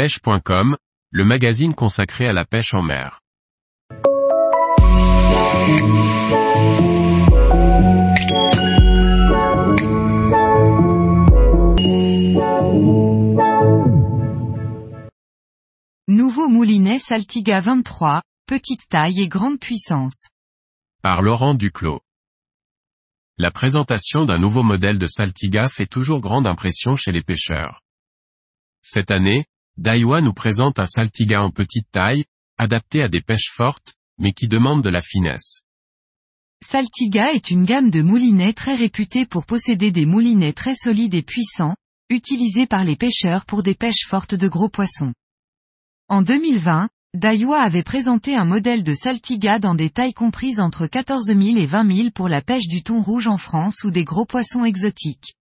pêche.com, le magazine consacré à la pêche en mer. Nouveau moulinet Saltiga 23, petite taille et grande puissance. Par Laurent Duclos. La présentation d'un nouveau modèle de Saltiga fait toujours grande impression chez les pêcheurs. Cette année, Daiwa nous présente un Saltiga en petite taille, adapté à des pêches fortes, mais qui demande de la finesse. Saltiga est une gamme de moulinets très réputée pour posséder des moulinets très solides et puissants, utilisés par les pêcheurs pour des pêches fortes de gros poissons. En 2020, Daiwa avait présenté un modèle de Saltiga dans des tailles comprises entre 14 000 et 20 000 pour la pêche du thon rouge en France ou des gros poissons exotiques.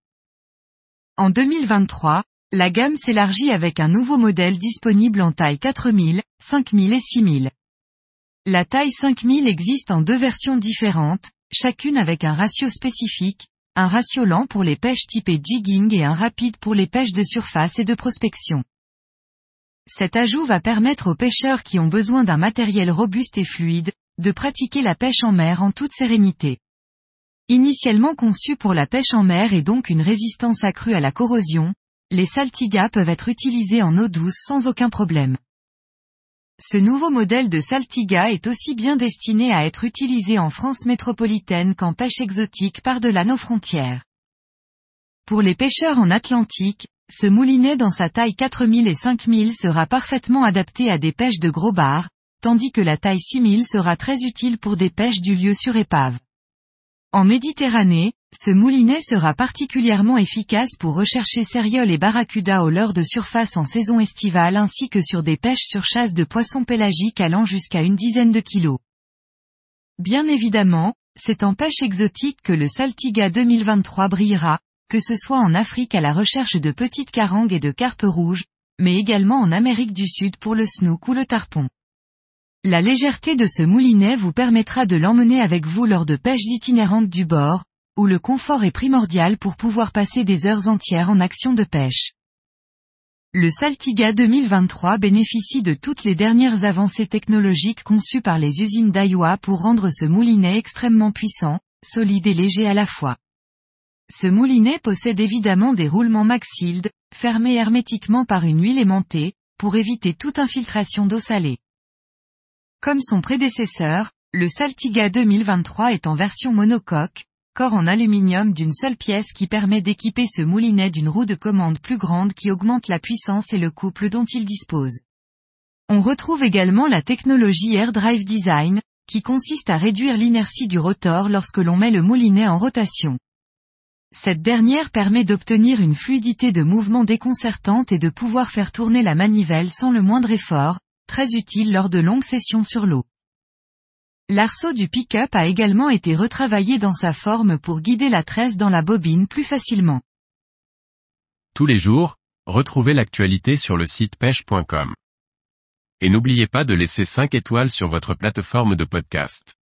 En 2023, la gamme s'élargit avec un nouveau modèle disponible en taille 4000, 5000 et 6000. La taille 5000 existe en deux versions différentes, chacune avec un ratio spécifique, un ratio lent pour les pêches typées jigging et un rapide pour les pêches de surface et de prospection. Cet ajout va permettre aux pêcheurs qui ont besoin d'un matériel robuste et fluide, de pratiquer la pêche en mer en toute sérénité. Initialement conçu pour la pêche en mer et donc une résistance accrue à la corrosion, les saltigas peuvent être utilisés en eau douce sans aucun problème. Ce nouveau modèle de saltiga est aussi bien destiné à être utilisé en France métropolitaine qu'en pêche exotique par-delà nos frontières. Pour les pêcheurs en Atlantique, ce moulinet dans sa taille 4000 et 5000 sera parfaitement adapté à des pêches de gros bars, tandis que la taille 6000 sera très utile pour des pêches du lieu sur épave. En Méditerranée, ce moulinet sera particulièrement efficace pour rechercher céréoles et barracuda au leurre de surface en saison estivale ainsi que sur des pêches sur chasse de poissons pélagiques allant jusqu'à une dizaine de kilos. Bien évidemment, c'est en pêche exotique que le Saltiga 2023 brillera, que ce soit en Afrique à la recherche de petites carangues et de carpes rouges, mais également en Amérique du Sud pour le snook ou le tarpon. La légèreté de ce moulinet vous permettra de l'emmener avec vous lors de pêches itinérantes du bord, où le confort est primordial pour pouvoir passer des heures entières en action de pêche. Le Saltiga 2023 bénéficie de toutes les dernières avancées technologiques conçues par les usines Daiwa pour rendre ce moulinet extrêmement puissant, solide et léger à la fois. Ce moulinet possède évidemment des roulements Maxild, fermés hermétiquement par une huile aimantée, pour éviter toute infiltration d'eau salée. Comme son prédécesseur, le Saltiga 2023 est en version monocoque, corps en aluminium d'une seule pièce qui permet d'équiper ce moulinet d'une roue de commande plus grande qui augmente la puissance et le couple dont il dispose. On retrouve également la technologie Air Drive Design, qui consiste à réduire l'inertie du rotor lorsque l'on met le moulinet en rotation. Cette dernière permet d'obtenir une fluidité de mouvement déconcertante et de pouvoir faire tourner la manivelle sans le moindre effort, très utile lors de longues sessions sur l'eau. L'arceau du pick-up a également été retravaillé dans sa forme pour guider la tresse dans la bobine plus facilement. Tous les jours, retrouvez l'actualité sur le site pêche.com. Et n'oubliez pas de laisser 5 étoiles sur votre plateforme de podcast.